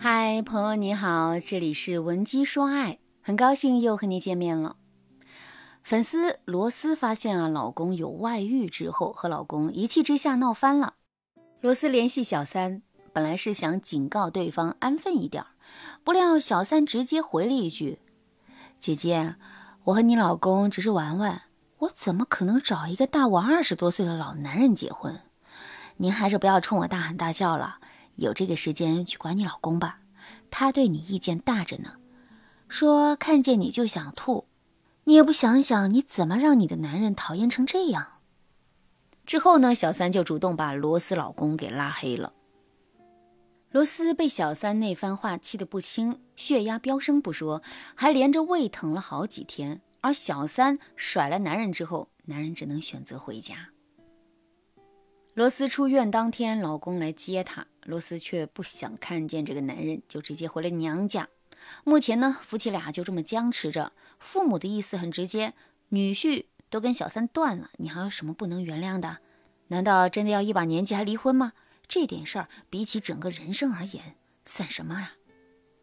嗨，朋友你好，这里是文姬说爱，很高兴又和你见面了。粉丝罗斯发现啊，老公有外遇之后，和老公一气之下闹翻了。罗斯联系小三，本来是想警告对方安分一点，不料小三直接回了一句：“姐姐，我和你老公只是玩玩，我怎么可能找一个大我二十多岁的老男人结婚？您还是不要冲我大喊大叫了。”有这个时间去管你老公吧，他对你意见大着呢。说看见你就想吐，你也不想想你怎么让你的男人讨厌成这样。之后呢，小三就主动把罗斯老公给拉黑了。罗斯被小三那番话气得不轻，血压飙升不说，还连着胃疼了好几天。而小三甩了男人之后，男人只能选择回家。罗斯出院当天，老公来接她，罗斯却不想看见这个男人，就直接回了娘家。目前呢，夫妻俩就这么僵持着。父母的意思很直接，女婿都跟小三断了，你还有什么不能原谅的？难道真的要一把年纪还离婚吗？这点事儿比起整个人生而言，算什么啊？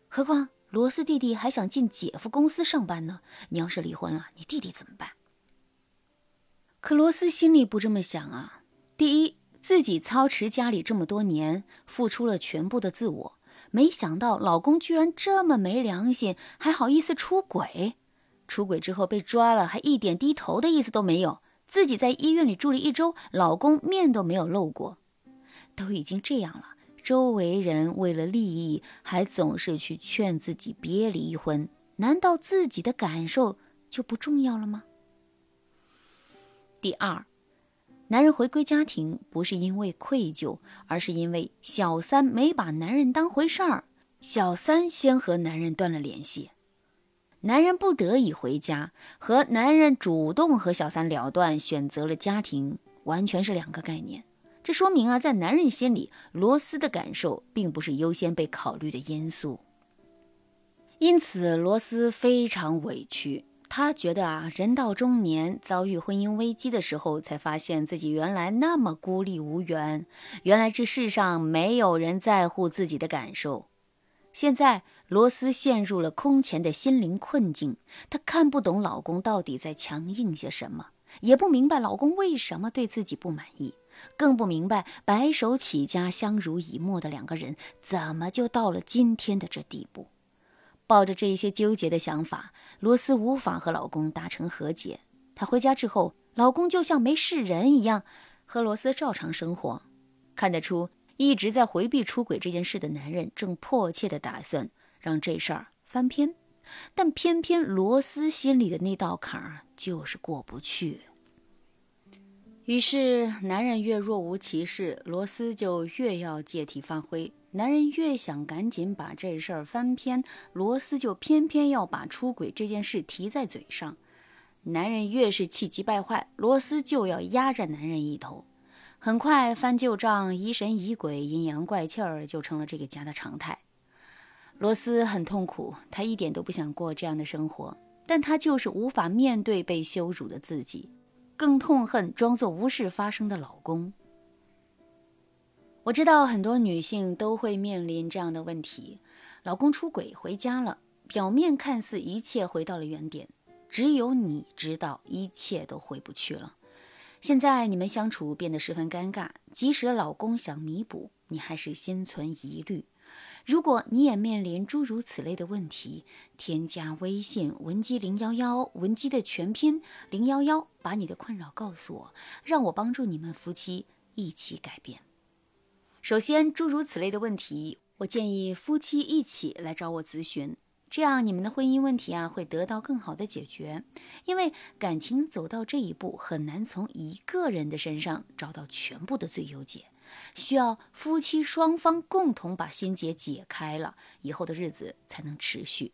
何况罗斯弟弟还想进姐夫公司上班呢。你要是离婚了，你弟弟怎么办？可罗斯心里不这么想啊。第一。自己操持家里这么多年，付出了全部的自我，没想到老公居然这么没良心，还好意思出轨。出轨之后被抓了，还一点低头的意思都没有。自己在医院里住了一周，老公面都没有露过。都已经这样了，周围人为了利益，还总是去劝自己别离婚，难道自己的感受就不重要了吗？第二。男人回归家庭不是因为愧疚，而是因为小三没把男人当回事儿。小三先和男人断了联系，男人不得已回家，和男人主动和小三了断，选择了家庭，完全是两个概念。这说明啊，在男人心里，罗斯的感受并不是优先被考虑的因素。因此，罗斯非常委屈。他觉得啊，人到中年遭遇婚姻危机的时候，才发现自己原来那么孤立无援，原来这世上没有人在乎自己的感受。现在罗斯陷入了空前的心灵困境，她看不懂老公到底在强硬些什么，也不明白老公为什么对自己不满意，更不明白白手起家、相濡以沫的两个人怎么就到了今天的这地步。抱着这一些纠结的想法，罗斯无法和老公达成和解。她回家之后，老公就像没事人一样，和罗斯照常生活。看得出，一直在回避出轨这件事的男人，正迫切的打算让这事儿翻篇。但偏偏罗斯心里的那道坎儿就是过不去。于是，男人越若无其事，罗斯就越要借题发挥。男人越想赶紧把这事儿翻篇，罗斯就偏偏要把出轨这件事提在嘴上。男人越是气急败坏，罗斯就要压着男人一头。很快，翻旧账、疑神疑鬼、阴阳怪气儿就成了这个家的常态。罗斯很痛苦，他一点都不想过这样的生活，但他就是无法面对被羞辱的自己，更痛恨装作无事发生的老公。我知道很多女性都会面临这样的问题：老公出轨回家了，表面看似一切回到了原点，只有你知道一切都回不去了。现在你们相处变得十分尴尬，即使老公想弥补，你还是心存疑虑。如果你也面临诸如此类的问题，添加微信文姬零幺幺，文姬的全拼零幺幺，把你的困扰告诉我，让我帮助你们夫妻一起改变。首先，诸如此类的问题，我建议夫妻一起来找我咨询，这样你们的婚姻问题啊会得到更好的解决。因为感情走到这一步，很难从一个人的身上找到全部的最优解，需要夫妻双方共同把心结解开了，以后的日子才能持续。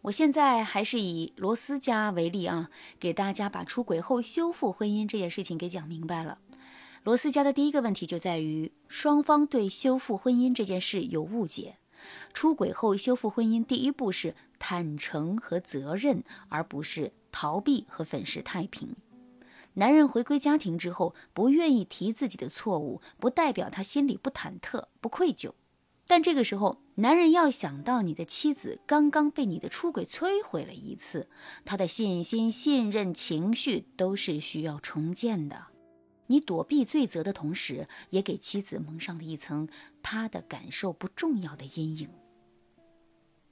我现在还是以罗斯家为例啊，给大家把出轨后修复婚姻这件事情给讲明白了。罗斯家的第一个问题就在于双方对修复婚姻这件事有误解。出轨后修复婚姻，第一步是坦诚和责任，而不是逃避和粉饰太平。男人回归家庭之后，不愿意提自己的错误，不代表他心里不忐忑、不愧疚。但这个时候，男人要想到你的妻子刚刚被你的出轨摧毁了一次，他的信心、信任、情绪都是需要重建的。你躲避罪责的同时，也给妻子蒙上了一层他的感受不重要的阴影。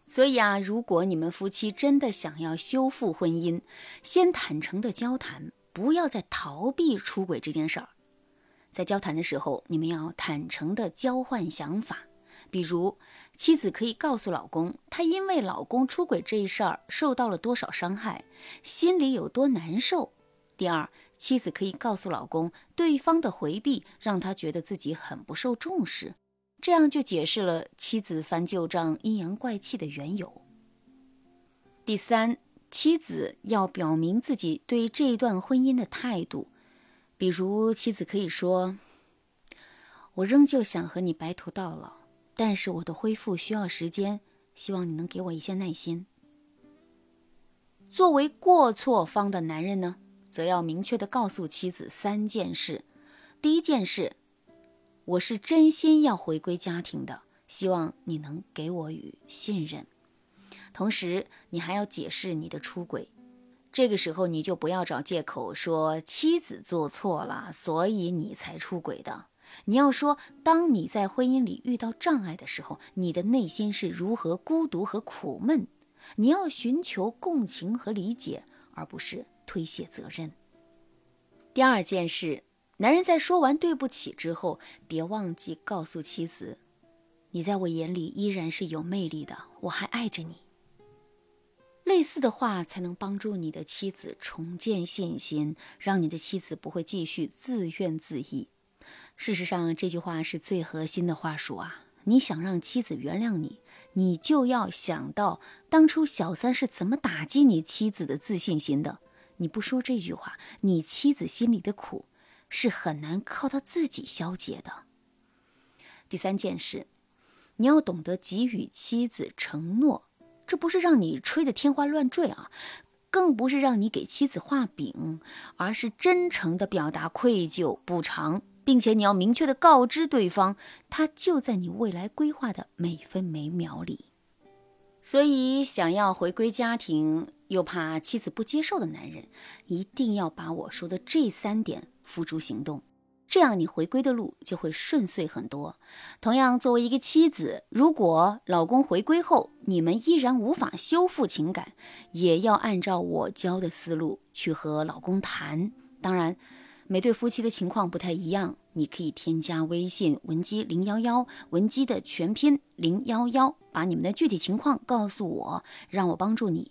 所以啊，如果你们夫妻真的想要修复婚姻，先坦诚的交谈，不要再逃避出轨这件事儿。在交谈的时候，你们要坦诚的交换想法。比如，妻子可以告诉老公，她因为老公出轨这一事儿受到了多少伤害，心里有多难受。第二，妻子可以告诉老公，对方的回避让他觉得自己很不受重视，这样就解释了妻子翻旧账、阴阳怪气的缘由。第三，妻子要表明自己对这段婚姻的态度，比如，妻子可以说：“我仍旧想和你白头到老。”但是我的恢复需要时间，希望你能给我一些耐心。作为过错方的男人呢，则要明确的告诉妻子三件事：第一件事，我是真心要回归家庭的，希望你能给我与信任。同时，你还要解释你的出轨，这个时候你就不要找借口说妻子做错了，所以你才出轨的。你要说，当你在婚姻里遇到障碍的时候，你的内心是如何孤独和苦闷？你要寻求共情和理解，而不是推卸责任。第二件事，男人在说完对不起之后，别忘记告诉妻子，你在我眼里依然是有魅力的，我还爱着你。类似的话才能帮助你的妻子重建信心，让你的妻子不会继续自怨自艾。事实上，这句话是最核心的话术啊！你想让妻子原谅你，你就要想到当初小三是怎么打击你妻子的自信心的。你不说这句话，你妻子心里的苦是很难靠他自己消解的。第三件事，你要懂得给予妻子承诺，这不是让你吹得天花乱坠啊，更不是让你给妻子画饼，而是真诚的表达愧疚、补偿。并且你要明确的告知对方，他就在你未来规划的每分每秒里。所以，想要回归家庭又怕妻子不接受的男人，一定要把我说的这三点付诸行动，这样你回归的路就会顺遂很多。同样，作为一个妻子，如果老公回归后你们依然无法修复情感，也要按照我教的思路去和老公谈。当然。每对夫妻的情况不太一样，你可以添加微信文姬零幺幺，文姬的全拼零幺幺，把你们的具体情况告诉我，让我帮助你